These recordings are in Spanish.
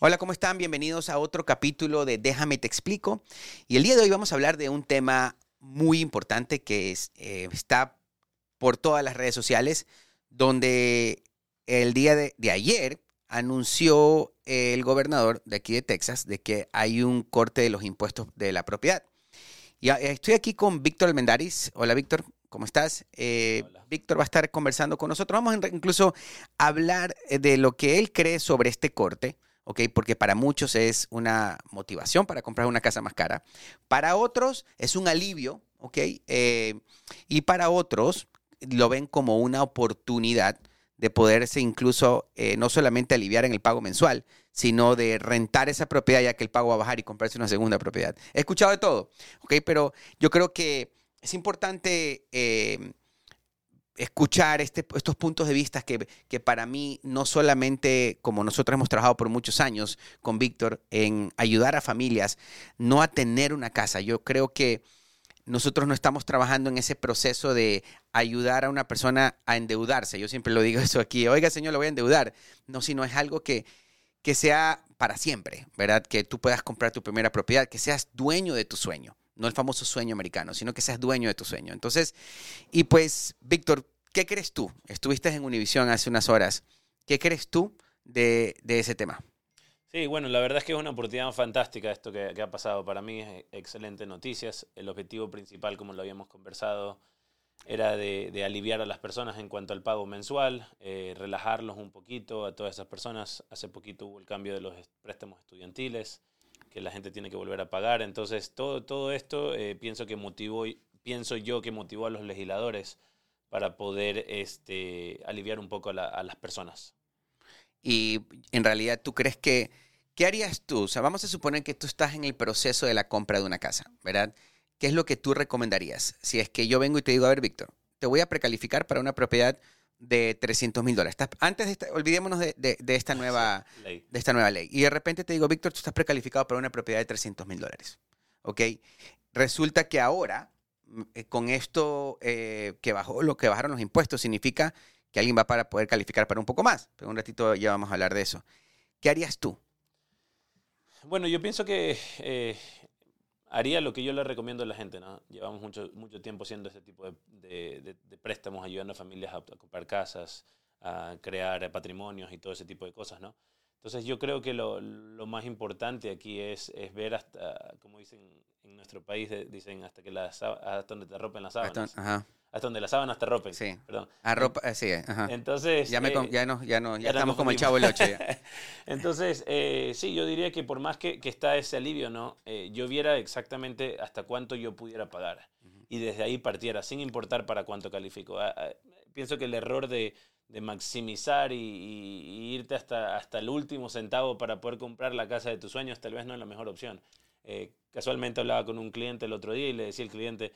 Hola, ¿cómo están? Bienvenidos a otro capítulo de Déjame te explico. Y el día de hoy vamos a hablar de un tema muy importante que es, eh, está por todas las redes sociales, donde el día de, de ayer anunció el gobernador de aquí de Texas de que hay un corte de los impuestos de la propiedad. Y ah, estoy aquí con Víctor Almendaris. Hola, Víctor. ¿Cómo estás? Eh, Víctor va a estar conversando con nosotros. Vamos a incluso a hablar eh, de lo que él cree sobre este corte. ¿Ok? Porque para muchos es una motivación para comprar una casa más cara. Para otros es un alivio, ¿ok? Eh, y para otros lo ven como una oportunidad de poderse incluso eh, no solamente aliviar en el pago mensual, sino de rentar esa propiedad ya que el pago va a bajar y comprarse una segunda propiedad. He escuchado de todo, ¿ok? Pero yo creo que es importante eh, escuchar este, estos puntos de vista que, para mí no solamente como nosotros hemos trabajado por muchos años con Víctor en ayudar a familias no a tener una casa. Yo creo que nosotros no estamos trabajando en ese proceso de ayudar a una persona a endeudarse. Yo siempre lo digo eso aquí, oiga señor, lo voy a endeudar. No, sino es algo que, que sea para siempre, ¿verdad? Que tú puedas comprar tu primera propiedad, que seas dueño de tu sueño no el famoso sueño americano, sino que seas dueño de tu sueño. Entonces, y pues, Víctor, ¿qué crees tú? Estuviste en Univision hace unas horas. ¿Qué crees tú de, ese tema? Sí, bueno, la verdad es que es una oportunidad fantástica esto que, ha pasado. Para mí es excelente noticias. El objetivo principal, como lo habíamos conversado, era de, aliviar a las personas en cuanto al pago mensual, eh, relajarlos un poquito a todas esas personas. Hace poquito hubo el cambio de los préstamos estudiantiles que la gente tiene que volver a pagar. Entonces, todo, todo esto eh, pienso que motivó, pienso yo que motivó a los legisladores para poder este, aliviar un poco a, las personas. Y en realidad, ¿tú crees que, qué harías tú? O sea, vamos a suponer que tú estás en el proceso de la compra de una casa, ¿verdad? ¿Qué es lo que tú recomendarías? Si es que yo vengo y te digo, a ver, Víctor, te voy a precalificar para una propiedad de 300 mil dólares. Antes de esta, olvidémonos de, esta nueva, ley. de esta nueva ley. Y de repente te digo, Víctor, tú estás precalificado para una propiedad de 300 mil dólares. ¿Ok? Resulta que ahora, mm, eh, con esto eh, que bajó, lo que bajaron los impuestos, significa que alguien va para poder calificar para un poco más. Pero un ratito ya vamos a hablar de eso. ¿Qué harías tú? Bueno, yo pienso que eh, haría lo que yo le recomiendo a la gente, ¿no? Llevamos mucho, mucho tiempo haciendo ese tipo de, préstamos, ayudando a familias a, comprar casas, a crear patrimonios y todo ese tipo de cosas, ¿no? Entonces yo creo que lo, más importante aquí es, es, ver hasta, como dicen en nuestro país, dicen hasta que las, hasta donde te rompen las sábanas. Ajá hasta donde las sábanas te rompen. Sí. Perdón. A ropa, eh, sí, ajá. Entonces. Ya, me, eh, ya, no, ya, no, ya, estamos como el chavo el 8. Entonces, eh, sí, yo diría que por más que, que está ese alivio, ¿no? yo viera exactamente hasta cuánto yo pudiera pagar. Y desde ahí partiera, sin importar para cuánto califico. Ah, ah, pienso que el error de, de maximizar y, irte hasta, hasta el último centavo para poder comprar la casa de tus sueños tal vez no es la mejor opción. Casualmente hablaba con un cliente el otro día y le decía al cliente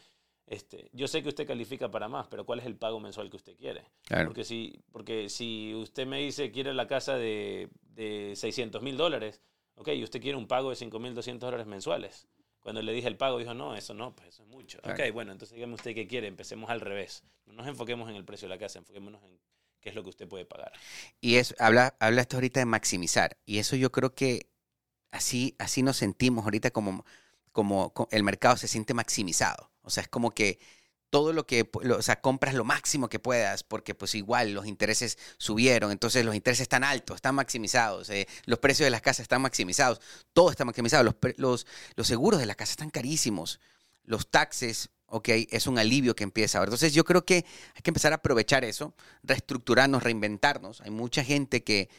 este, yo sé que usted califica para más, pero ¿cuál es el pago mensual que usted quiere? Porque, si, porque si usted me dice quiere la casa de, de 600 mil dólares, ok, y usted quiere un pago de 5 mil 200 dólares mensuales. Cuando le dije el pago, dijo, no, eso no, pues eso es mucho. Ok, bueno, entonces dígame usted qué quiere, empecemos al revés. No nos enfoquemos en el precio de la casa, enfoquémonos en qué es lo que usted puede pagar. Y es, habla, hablaste ahorita de maximizar, y eso yo creo que así, así nos sentimos ahorita como, como el mercado se siente maximizado. O sea, es como que todo lo que, o sea, compras lo máximo que puedas, porque pues igual los intereses subieron, entonces los intereses están altos, están maximizados, eh, los precios de las casas están maximizados, todo está maximizado, los, los, los seguros de la casa están carísimos, los taxes, ok, es un alivio que empieza ahora. Entonces yo creo que hay que empezar a aprovechar eso, reestructurarnos, reinventarnos. Hay mucha gente que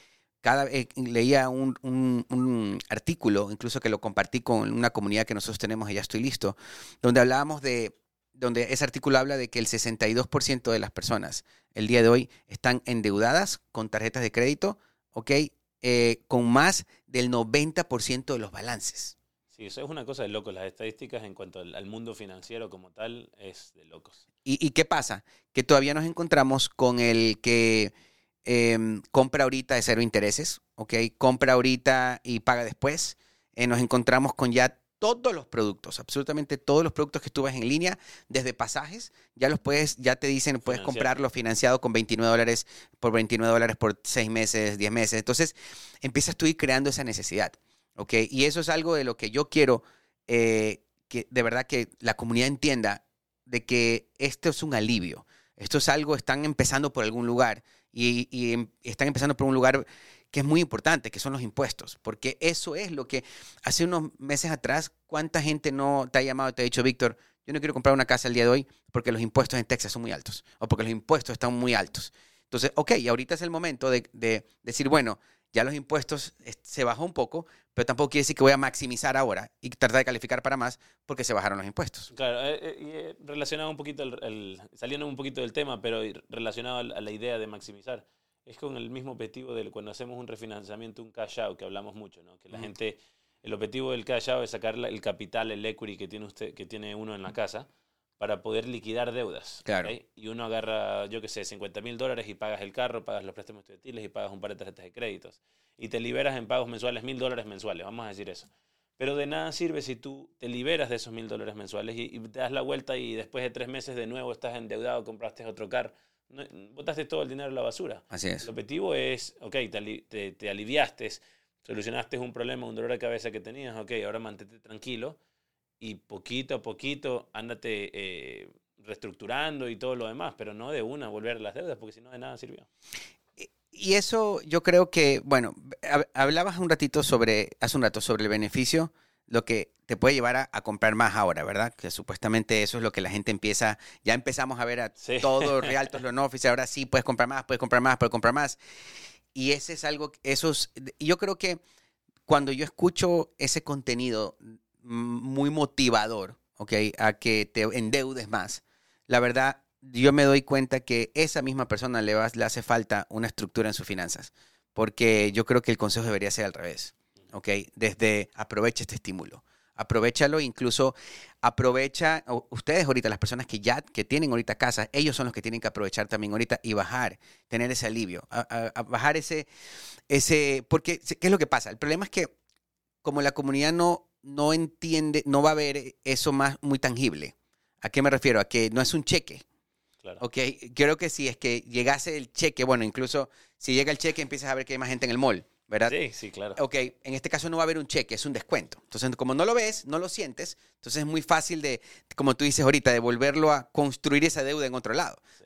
cada vez leía un, un, artículo, incluso que lo compartí con una comunidad que nosotros tenemos, y ya estoy listo, donde hablábamos de, donde ese artículo habla de que el 62% de las personas el día de hoy están endeudadas con tarjetas de crédito, ¿ok? Eh, con más del 90% de los balances. Sí, eso es una cosa de locos. Las estadísticas en cuanto al, mundo financiero como tal es de locos. ¿Y, ¿Y qué pasa? Que todavía nos encontramos con el que Em, compra ahorita de cero intereses, ¿ok? Compra ahorita y paga después. Eh, nos encontramos con ya todos los productos, absolutamente todos los productos que tú ves en línea, desde pasajes, ya los puedes, ya te dicen, puedes Financiado. comprarlo financiado con 29 dólares por 29 dólares por 6 meses, 10 meses. Entonces, empiezas tú a ir creando esa necesidad, ¿ok? Y eso es algo de lo que yo quiero eh, que de verdad que la comunidad entienda de que esto es un alivio. Esto es algo, están empezando por algún lugar y, em- están empezando por un lugar que es muy importante, que son los impuestos, porque eso es lo que hace unos meses atrás, ¿cuánta gente no te ha llamado y te ha dicho, Víctor, yo no quiero comprar una casa el día de hoy porque los impuestos en Texas son muy altos o porque los impuestos están muy altos? Entonces, ok, ahorita es el momento de decir, bueno, ya los impuestos se bajó un poco, pero tampoco quiere decir que voy a maximizar ahora y tratar de calificar para más porque se bajaron los impuestos. Claro, eh, eh, eh, relacionado un poquito, el, el- saliendo un poquito del tema, pero relacionado a la idea de maximizar, es con el mismo objetivo de cuando hacemos un refinanciamiento, un cash out, que hablamos mucho, ¿no? Que la gente, el objetivo del cash out es sacar el capital, el equity que tiene usted, que tiene uno en la casa, para poder liquidar deudas. Claro. ¿ok? Y uno agarra, yo qué sé, 50 mil dólares y pagas el carro, pagas los préstamos estudiantiles y pagas un par de tarjetas de créditos. Y te liberas en pagos mensuales mil dólares mensuales, vamos a decir eso. Pero de nada sirve si tú te liberas de esos mil dólares mensuales y, y te das la vuelta y después de tres meses de nuevo estás endeudado, compraste otro carro, no- botaste todo el dinero a la basura. Así es. El objetivo es, ok, te, te aliviaste, solucionaste un problema, un dolor de cabeza que tenías, ok, ahora mantente tranquilo y poquito a poquito ándate eh, reestructurando y todo lo demás, pero no de una volver a las deudas, porque si no de nada sirvió. Y eso yo creo que, bueno, hab- hablabas un ratito sobre, hace un rato sobre el beneficio, lo que te puede llevar a, a comprar más ahora, ¿verdad? Que supuestamente eso es lo que la gente empieza, ya empezamos a ver a Sí. todos realtos, los no office, ahora sí puedes comprar más, puedes comprar más, puedes comprar más. Y ese es algo, esos, yo creo que cuando yo escucho ese contenido muy motivador, ¿ok? A que te endeudes más, la verdad, yo me doy cuenta que esa misma persona le, va- le hace falta una estructura en sus finanzas, porque yo creo que el consejo debería ser al revés, ¿ok? Desde aprovecha este estímulo, aprovechalo, incluso aprovecha, ustedes ahorita, las personas que ya, que tienen ahorita casa, ellos son los que tienen que aprovechar también ahorita y bajar, tener ese alivio, a bajar ese, ese, porque, ¿qué es lo que pasa? El problema es que como la comunidad no, no entiende, no va a ver eso más muy tangible. ¿A qué me refiero? A que no es un cheque. Claro. Ok, creo que si es que llegase el cheque, bueno, incluso si llega el cheque empiezas a ver que hay más gente en el mall, ¿verdad? Sí, sí, claro. Ok, en este caso no va a haber un cheque, es un descuento. Entonces, como no lo ves, no lo sientes, entonces es muy fácil de, como tú dices ahorita, de volverlo a construir esa deuda en otro lado. Sí.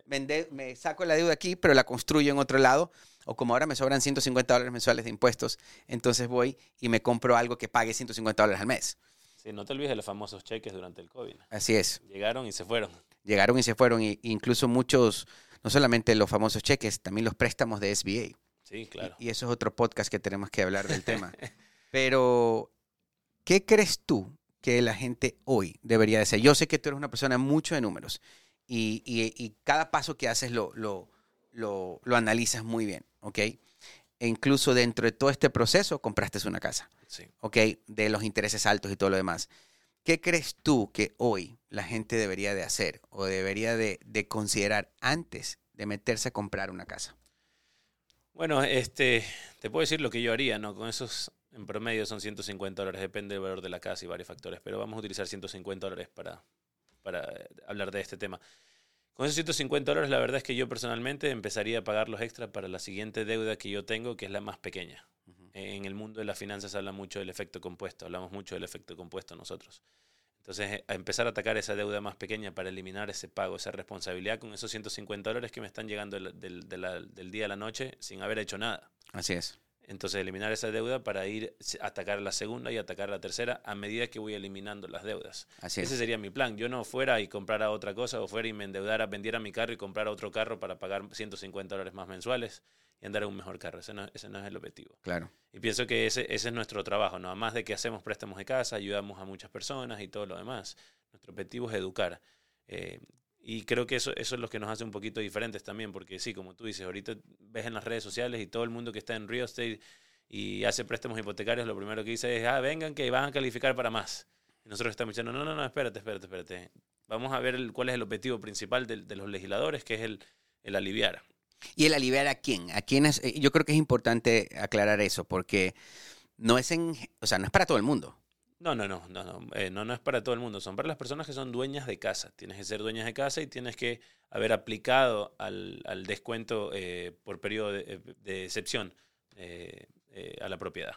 Me saco la deuda aquí, pero la construyo en otro lado. O como ahora me sobran 150 dólares mensuales de impuestos, entonces voy y me compro algo que pague 150 dólares al mes. Sí, no te olvides de los famosos cheques durante el COVID. Así es. Llegaron y se fueron. Llegaron y se fueron, y, incluso muchos, no solamente los famosos cheques, también los préstamos de SBA. Sí, claro. Y, y eso es otro podcast que tenemos que hablar del tema. Pero, ¿qué crees tú que la gente hoy debería de hacer? Yo sé que tú eres una persona mucho de números y, y- y cada paso que haces lo, lo, lo, lo analizas muy bien, ¿ok? E incluso dentro de todo este proceso compraste una casa, Sí. ¿ok? De los intereses altos y todo lo demás. ¿Qué crees tú que hoy la gente debería de hacer o debería de, de considerar antes de meterse a comprar una casa? Bueno, este, te puedo decir lo que yo haría, ¿no? Con esos, en promedio son 150 dólares, depende del valor de la casa y varios factores, pero vamos a utilizar 150 dólares para, para eh, hablar de este tema. Con esos 150 dólares, la verdad es que yo personalmente empezaría a pagar los extras para la siguiente deuda que yo tengo, que es la más pequeña. En el mundo de las finanzas habla mucho del efecto compuesto, hablamos mucho del efecto compuesto nosotros. Entonces, eh, a empezar a atacar esa deuda más pequeña para eliminar ese pago, esa responsabilidad con esos 150 dólares que me están llegando del día a la noche sin haber hecho nada. Así es. Entonces, eliminar esa deuda para ir a atacar la segunda y atacar la tercera a medida que voy eliminando las deudas. Así es. Ese sería mi plan. Yo no fuera y comprara otra cosa o fuera y me endeudara, vendiera mi carro y comprara otro carro para pagar 150 dólares más mensuales y andar en un mejor carro. Ese no, ese no es el objetivo. Claro. Y pienso que ese, ese es nuestro trabajo, ¿no? Además de que hacemos préstamos de casa, ayudamos a muchas personas y todo lo demás. Nuestro objetivo es educar. Eh, y creo que eso, eso es lo que nos hace un poquito diferentes también, porque sí, como tú dices, ahorita ves en las redes sociales y todo el mundo que está en real estate y hace préstamos hipotecarios, lo primero que dice es, ah, vengan que van a calificar para más. Y nosotros estamos diciendo, no, no, no, espérate, espérate, espérate. Vamos a ver cuál es el objetivo principal de, de los legisladores, que es el, el aliviar. ¿Y el aliviar a quién? ¿A quién es? eh, Yo creo que es importante aclarar eso porque no es en, o sea, no es para todo el mundo. No, no, no, no, no, eh, no, no es para todo el mundo. Son para las personas que son dueñas de casa. Tienes que ser dueñas de casa y tienes que haber aplicado al, al descuento eh, por periodo de, eh, de excepción eh, a la propiedad.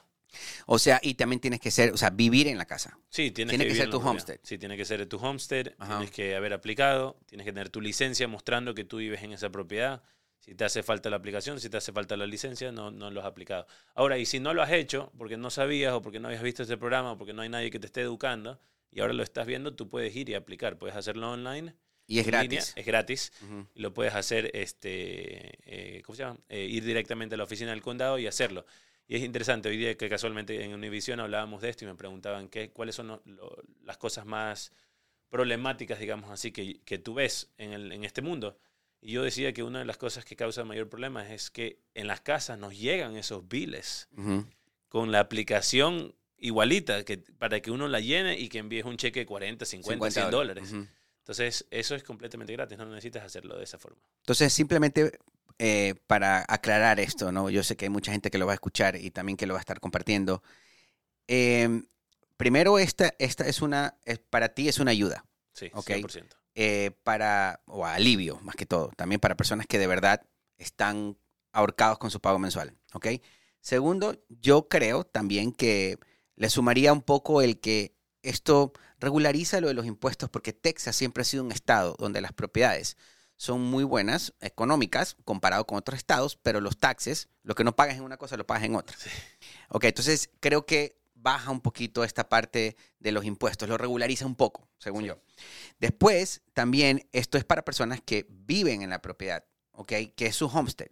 O sea, y también tienes que ser, o sea, vivir en la casa. Sí, tienes Tiene que ser tu propiedad. homestead. Sí, tiene que ser tu homestead. Ajá. Tienes que haber aplicado. Tienes que tener tu licencia mostrando que tú vives en esa propiedad. Si te hace falta la aplicación, si te hace falta la licencia, no, no lo has aplicado. Ahora, y si no lo has hecho, porque no sabías o porque no habías visto este programa o porque no hay nadie que te esté educando y ahora lo estás viendo, tú puedes ir y aplicar. Puedes hacerlo online. Y es línea, gratis. es gratis. Lo puedes hacer, este, eh, ¿cómo se llama? Eh, ir directamente a la oficina del condado y hacerlo. Y es interesante, hoy día que casualmente en Univision hablábamos de esto y me preguntaban qué, cuáles son lo- lo- las cosas más problemáticas, digamos así, que, que tú ves en, el- en este mundo. Y yo decía que una de las cosas que causa mayor problema es que en las casas nos llegan esos biles con la aplicación igualita que, para que uno la llene y que envíes un cheque de 40, 50, 100 dólares. Entonces, eso es completamente gratis, no necesitas hacerlo de esa forma. Entonces, simplemente eh, para aclarar esto, ¿no? Yo sé que hay mucha gente que lo va a escuchar y también que lo va a estar compartiendo. Eh, primero, esta, esta es una, es- para ti es una ayuda, Sí, Ok. 100%. Eh, para, o alivio más que todo, también para personas que de verdad están ahorcados con su pago mensual, ¿ok? Segundo, yo creo también que le sumaría un poco el que esto regulariza lo de los impuestos, porque Texas siempre ha sido un estado donde las propiedades son muy buenas, económicas, comparado con otros estados, pero los taxes, lo que no pagas en una cosa, lo pagas en otra. Sí. Ok, entonces creo que baja un poquito esta parte de los impuestos, lo regulariza un poco, según Sí. yo. Después, también esto es para personas que viven en la propiedad, ¿ok? Que es su homestead.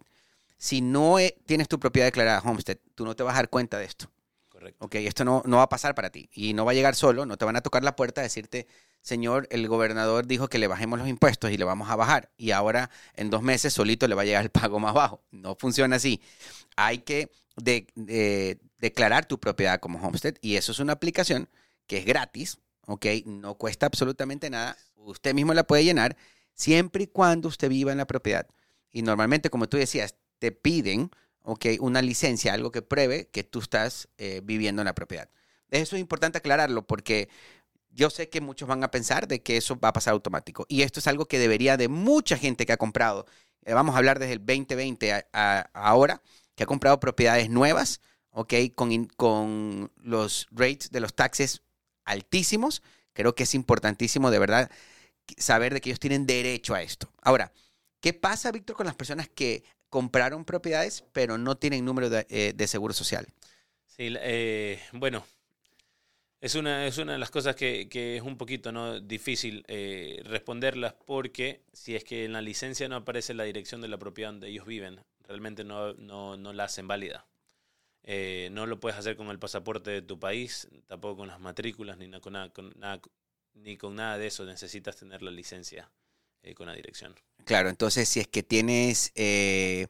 Si no eh, tienes tu propiedad declarada homestead, tú no te vas a dar cuenta de esto. Correcto. Ok, esto no, no va a pasar para ti y no va a llegar solo, no te van a tocar la puerta a decirte, señor, el gobernador dijo que le bajemos los impuestos y le vamos a bajar y ahora en dos meses solito le va a llegar el pago más bajo. No funciona así. Hay que de- de- declarar tu propiedad como homestead y eso es una aplicación que es gratis, ok, no cuesta absolutamente nada, usted mismo la puede llenar siempre y cuando usted viva en la propiedad. Y normalmente, como tú decías, te piden ok, una licencia, algo que pruebe que tú estás eh, viviendo en la propiedad. Eso es importante aclararlo porque yo sé que muchos van a pensar de que eso va a pasar automático. Y esto es algo que debería de mucha gente que ha comprado. eh, vamos a hablar desde el 2020 a, a ahora, que ha comprado propiedades nuevas, ok, con, con los rates de los taxes altísimos. Creo que es importantísimo de verdad saber de que ellos tienen derecho a esto. Ahora, ¿qué pasa, Víctor, con las personas que compraron propiedades pero no tienen número de, eh, seguro social? Sí, eh, bueno, es una, es una de las cosas que, que es un poquito ¿no? difícil eh, responderlas porque si es que en la licencia no aparece la dirección de la propiedad donde ellos viven, realmente no, no, no la hacen válida. Eh, no lo puedes hacer con el pasaporte de tu país, tampoco con las matrículas, ni, na- con nada, con nada- ni con nada de eso. Necesitas tener la licencia eh, con la dirección. Claro, entonces si es que tienes eh,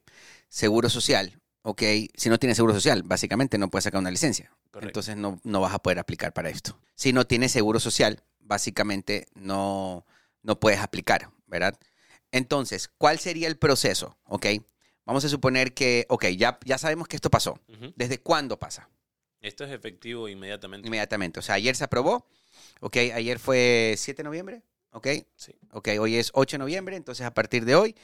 seguro social, ok, si no tienes seguro social, básicamente no puedes sacar una licencia. Correcto. Entonces no, no vas a poder aplicar para esto. Si no tienes seguro social, básicamente no, no puedes aplicar, ¿verdad? Entonces, ¿cuál sería el proceso? Ok, vamos a suponer que, ok, ya, ya sabemos que esto pasó. ¿Desde cuándo pasa? Esto es efectivo inmediatamente. Inmediatamente. O sea, ayer se aprobó, ok, ayer fue 7 de noviembre, ok, Sí. ok, hoy es 8 de noviembre, entonces a partir de hoy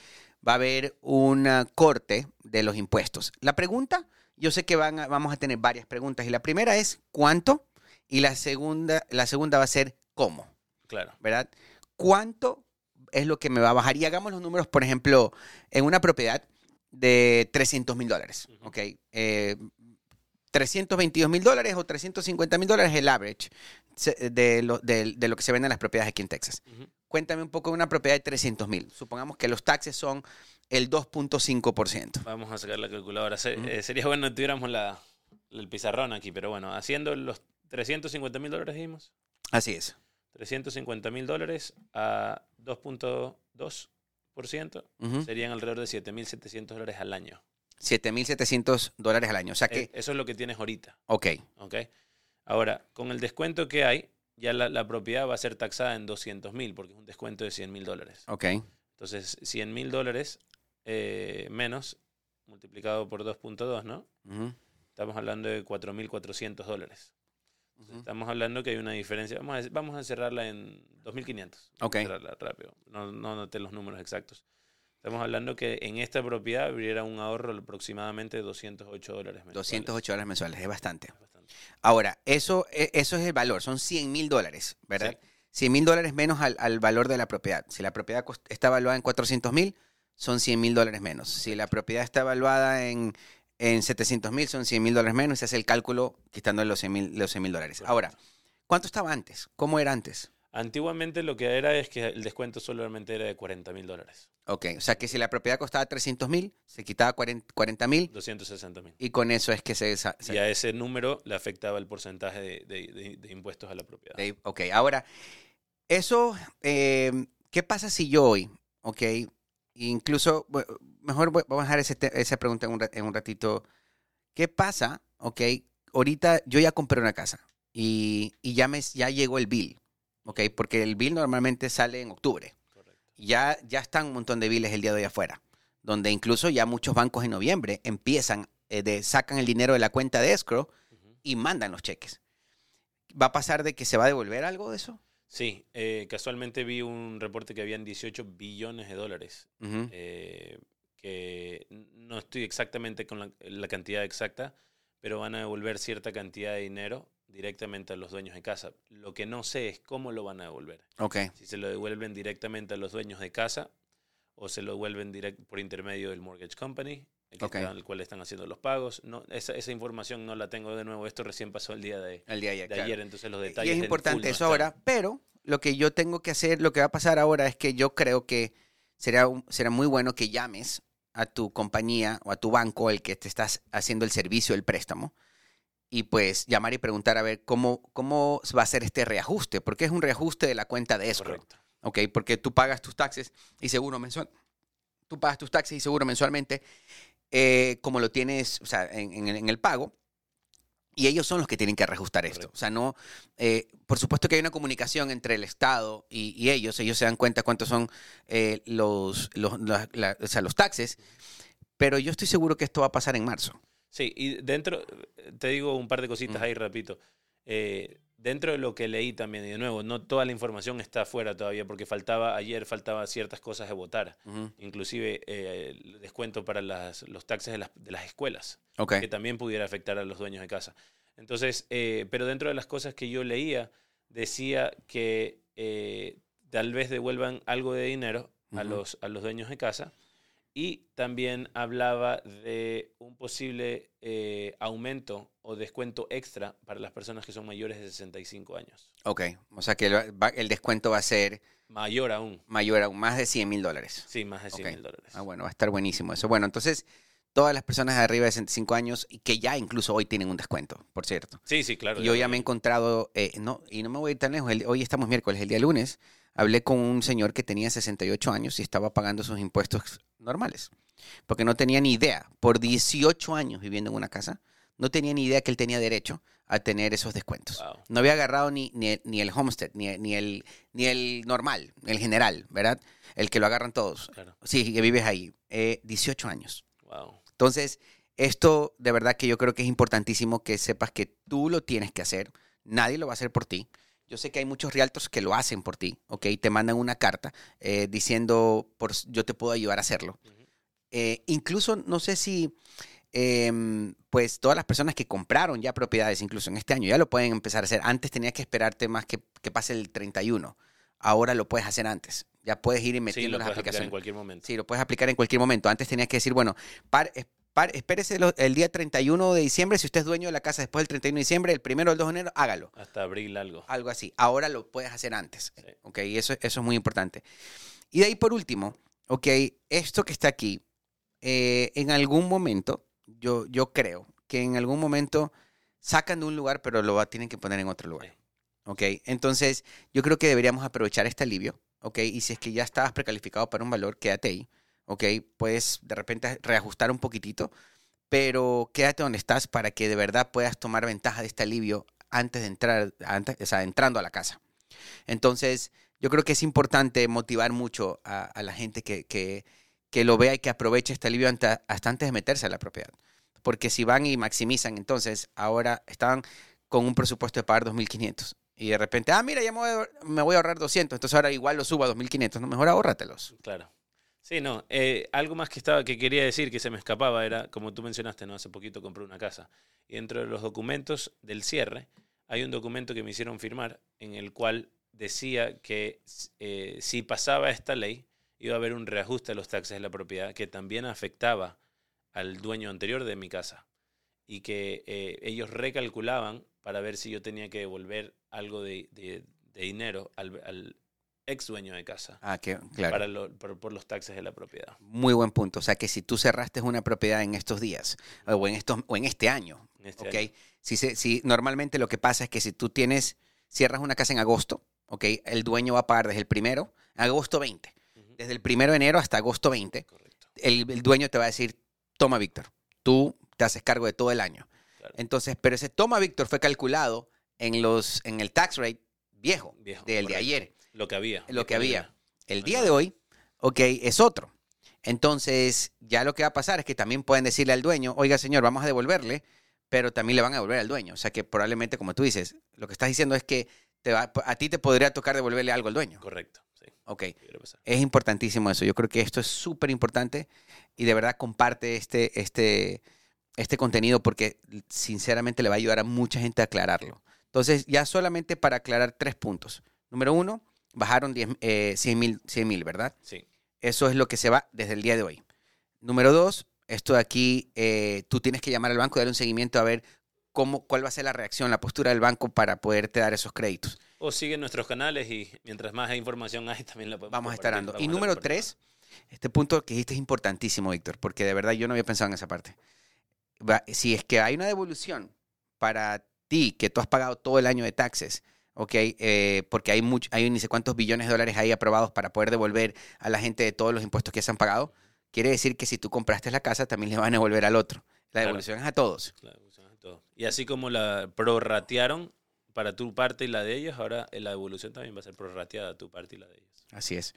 va a haber una corte de los impuestos. La pregunta, yo sé que van a- vamos a tener varias preguntas y la primera es ¿cuánto? Y la segunda, la segunda va a ser ¿cómo? Claro. ¿Verdad? ¿Cuánto es lo que me va a bajar? Y hagamos los números, por ejemplo, en una propiedad de 300 mil dólares. ¿ok? Eh, 322 mil dólares o 350 mil dólares es el average de lo, de- de lo que se vende en las propiedades aquí en Texas. Cuéntame un poco de una propiedad de 300 mil. Supongamos que los taxes son el 2.5%. Vamos a sacar la calculadora. Se- eh, sería bueno que tuviéramos la, el pizarrón aquí, pero bueno, haciendo los 350 mil dólares, dijimos. Así es. 350 mil dólares a 2.2% Ujú. serían alrededor de 7.700 dólares al año. 7.700 dólares al año. O sea Eh, que, Eso es lo que tienes ahorita. ok, ¿ok? Ahora, con el descuento que hay, ya la, la propiedad va a ser taxada en 200 mil, porque es un descuento de 100 mil dólares. ok. Entonces, 100 mil dólares eh, menos, multiplicado por 2.2, ¿no? Estamos hablando de 4.400 dólares. Estamos hablando que hay una diferencia. Vamos a, vamos a cerrarla en 2.500. Ok. Cerrarla rápido. No, no noté los números exactos. Estamos hablando que en esta propiedad hubiera un ahorro de aproximadamente 208 dólares mensuales. 208 dólares mensuales, es bastante. Bastante. Ahora, eso, e- eso es el valor, son 100 mil dólares, ¿verdad? 100 mil dólares menos al, al valor de la propiedad. Si la propiedad está evaluada en 400 mil, son 100 mil dólares menos. Si la propiedad está evaluada en, en 700 mil, son 100 mil dólares menos. Se hace el cálculo quitando los 100 mil los 100 mil dólares. Ahora, ¿cuánto estaba antes? ¿Cómo era antes? Antiguamente lo que era es que el descuento solamente era de 40 mil dólares. Ok, o sea que si la propiedad costaba 300 mil, se quitaba 40 mil 260 mil. y con eso es que se... Y a ese número le afectaba el porcentaje de, de- de- de impuestos a la propiedad. ok, ahora, eso, eh, ¿qué pasa si yo hoy, ok, incluso, mejor voy- vamos a dejar ese esa pregunta en un, en un ratito, ¿qué pasa, ok, ahorita yo ya compré una casa y, y ya, me, ya llegó el bill, ok, porque el bill normalmente sale en octubre. Correcto. ya, ya están un montón de biles el día de hoy afuera, donde incluso ya muchos bancos en noviembre empiezan, eh, de, sacan el dinero de la cuenta de escrow y mandan los cheques. ¿Va a pasar de que se va a devolver algo de eso? Sí, eh, casualmente vi un reporte que habían 18 billones de dólares. Ujú. eh, que no estoy exactamente con la, la cantidad exacta, pero van a devolver cierta cantidad de dinero directamente a los dueños de casa. Lo que no sé es cómo lo van a devolver. Ok, Si se lo devuelven directamente a los dueños de casa o se lo devuelven direct, por intermedio del mortgage company, el, está- el cual están haciendo los pagos. No, esa, esa información no la tengo de nuevo. Esto recién pasó el día de, el día de, de claro. ayer, entonces los Y detalles. es en importante no eso ahora, pero lo que yo tengo que hacer, lo que va a pasar ahora es que yo creo que será, un- será muy bueno que llames a tu compañía o a tu banco, el que te estás haciendo el servicio, el préstamo, y pues llamar y preguntar a ver cómo, cómo va a ser este reajuste, porque es un reajuste de la cuenta de escrow. Correcto. ¿ok? Porque tú pagas tus taxes y seguro mensual. Tú pagas tus taxes y seguro mensualmente, eh, como lo tienes, o sea, en, en el- en el pago. Y ellos son los que tienen que reajustar esto. Correcto. O sea, no, eh, por supuesto que hay una comunicación entre el Estado y, y ellos. Ellos se dan cuenta cuántos son eh, los, los, la- la- o sea, los taxes. Pero yo estoy seguro que esto va a pasar en marzo. Sí, y dentro, te digo un par de cositas Ujú. ahí, repito. Eh, dentro de lo que leí también, y de nuevo, no toda la información está afuera todavía, porque faltaba, ayer faltaba ciertas cosas de votar. Inclusive eh, el descuento para las, los taxes de las, de las escuelas, que también pudiera afectar a los dueños de casa. Entonces, eh, pero dentro de las cosas que yo leía, decía que eh, tal vez devuelvan algo de dinero a, los, a los dueños de casa. Y también hablaba de un posible eh, aumento o descuento extra para las personas que son mayores de 65 años. Ok. O sea que el, descuento va a ser Mayor aún. mayor a más de 100 mil dólares. Sí, más de 100 Ok. mil dólares. Ah, bueno, va a estar buenísimo eso. Bueno, entonces, todas las personas de arriba de 65 años y que ya incluso hoy tienen un descuento, por cierto. Sí, sí, claro. Y yo ya me he encontrado, eh, no, y no me voy a ir tan lejos, el- hoy estamos miércoles, el día lunes, hablé con un señor que tenía 68 años y estaba pagando sus impuestos normales, porque no tenía ni idea, por 18 años viviendo en una casa, no tenía ni idea que él tenía derecho a tener esos descuentos. Wow. No había agarrado ni, ni, ni el homestead, ni, ni, el, ni el normal, el general, ¿verdad? El que lo agarran todos. Claro. Sí, que vives ahí. Eh, 18 años. Wow. Entonces, esto de verdad que yo creo que es importantísimo que sepas que tú lo tienes que hacer. Nadie lo va a hacer por ti. Yo sé que hay muchos realtors que lo hacen por ti, ¿ok? Te mandan una carta eh, diciendo, por, yo te puedo ayudar a hacerlo. Eh, incluso, no sé si, em, pues todas las personas que compraron ya propiedades, incluso en este año, ya lo pueden empezar a hacer. Antes tenías que esperarte más que, que pase el 31. Ahora lo puedes hacer antes. Ya puedes ir y Sí, metiendo lo las puedes aplicar aplicaciones. en cualquier momento. Sí, lo puedes aplicar en cualquier momento. Antes tenías que decir, bueno, par- espérese el día 31 de diciembre. Si usted es dueño de la casa después del 31 de diciembre, el primero del 2 de enero, hágalo. Hasta abril algo. Algo así. Ahora lo puedes hacer antes. Sí. Ok, eso, eso es muy importante. Y de ahí por último, ok, esto que está aquí, eh, en algún momento, yo, yo creo que en algún momento sacan de un lugar, pero lo va- tienen que poner en otro lugar. Sí. Ok, entonces yo creo que deberíamos aprovechar este alivio. Ok, y si es que ya estabas precalificado para un valor, quédate ahí. Ok, puedes de repente reajustar un poquitito, pero quédate donde estás para que de verdad puedas tomar ventaja de este alivio antes de entrar, antes, o sea, entrando a la casa. Entonces, yo creo que es importante motivar mucho a, la gente que, que, que lo vea y que aproveche este alivio hasta antes de meterse a la propiedad. Porque si van y maximizan, entonces ahora estaban con un presupuesto de pagar 2.500. Y de repente, ah, mira, ya me voy, a, ahorrar 200, entonces ahora igual lo subo a 2.500. No, mejor ahórratelos. Claro. Sí, no. eh, algo más que estaba que quería decir que se me escapaba era, como tú mencionaste, ¿no? Hace poquito compré una casa. Y dentro de los documentos del cierre, hay un documento que me hicieron firmar en el cual decía que eh, si pasaba esta ley, iba a haber un reajuste de los taxes de la propiedad que también afectaba al dueño anterior de mi casa. Y que eh, ellos recalculaban para ver si yo tenía que devolver algo de, dinero al ex dueño de casa Ah, que, claro. para lo- por, por los taxes de la propiedad. Muy buen punto. O sea, que si tú cerraste una propiedad en estos días o en, estos, o en este año, en este ¿ok? año. Si, se- si normalmente lo que pasa es que si tú tienes, cierras una casa en agosto, ¿ok? El dueño va a pagar desde el primero, agosto 20. Ujú, Desde el primero de enero hasta agosto 20, Correcto. el, el dueño te va a decir, toma, Víctor, tú te haces cargo de todo el año. Claro. Entonces, pero ese toma, Víctor, fue calculado en, los, en el tax rate viejo, Viejo, del de ayer. Lo que había. Lo que había. El día de hoy, ok, es otro. Entonces, ya lo que va a pasar es que también pueden decirle al dueño, oiga, señor, vamos a devolverle, pero también le van a devolver al dueño. O sea que probablemente, como tú dices, lo que estás diciendo es que te va- a ti te podría tocar devolverle algo al dueño. Correcto. Sí. Ok. Es importantísimo eso. Yo creo que esto es súper importante y de verdad comparte este, este, este contenido porque sinceramente le va a ayudar a mucha gente a aclararlo. Entonces, ya solamente para aclarar tres puntos. Número uno, bajaron 10, eh, 100 mil, 100 mil, ¿verdad? Sí. Eso es lo que se va desde el día de hoy. Número dos, esto de aquí, eh, tú tienes que llamar al banco y darle un seguimiento a ver cómo, cuál va a ser la reacción, la postura del banco para poderte dar esos créditos. O sigue nuestros canales y mientras más información hay, también la podemos Vamos a estar dando. Y número tres, este punto que dijiste es importantísimo, Víctor, porque de verdad yo no había pensado en esa parte. Si es que hay una devolución para ti, que tú has pagado todo el año de taxes, ¿ok? Eh, porque hay, mucho, hay ni sé cuántos billones de dólares ahí aprobados para poder devolver a la gente de todos los impuestos que se han pagado, quiere decir que si tú compraste la casa, también le van a devolver al otro. La Claro. devolución es a todos. Claro, funciona todo. Y así como la prorratearon para tu parte y la de ellos, ahora la devolución también va a ser prorrateada tu parte y la de ellos. Así es.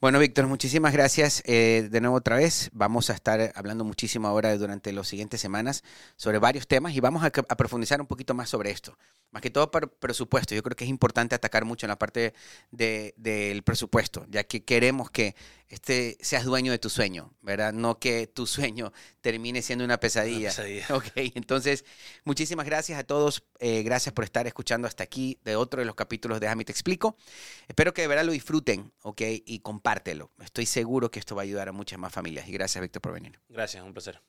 Bueno, Víctor, muchísimas gracias eh, de nuevo otra vez. Vamos a estar hablando muchísimo ahora durante las siguientes semanas sobre varios temas y vamos a, profundizar un poquito más sobre esto. Más que todo por presupuesto. Yo creo que es importante atacar mucho en la parte de- del presupuesto, ya que queremos que este seas dueño de tu sueño, ¿verdad? No que tu sueño termine siendo una pesadilla. pesadilla. Ok, entonces, muchísimas gracias a todos. eh, gracias por estar escuchando hasta aquí de otro de los capítulos de Déjame Te Explico. Espero que de verdad lo disfruten, ok, y compártelo. Estoy seguro que esto va a ayudar a muchas más familias. Y gracias, Víctor, por venir. Gracias, un placer.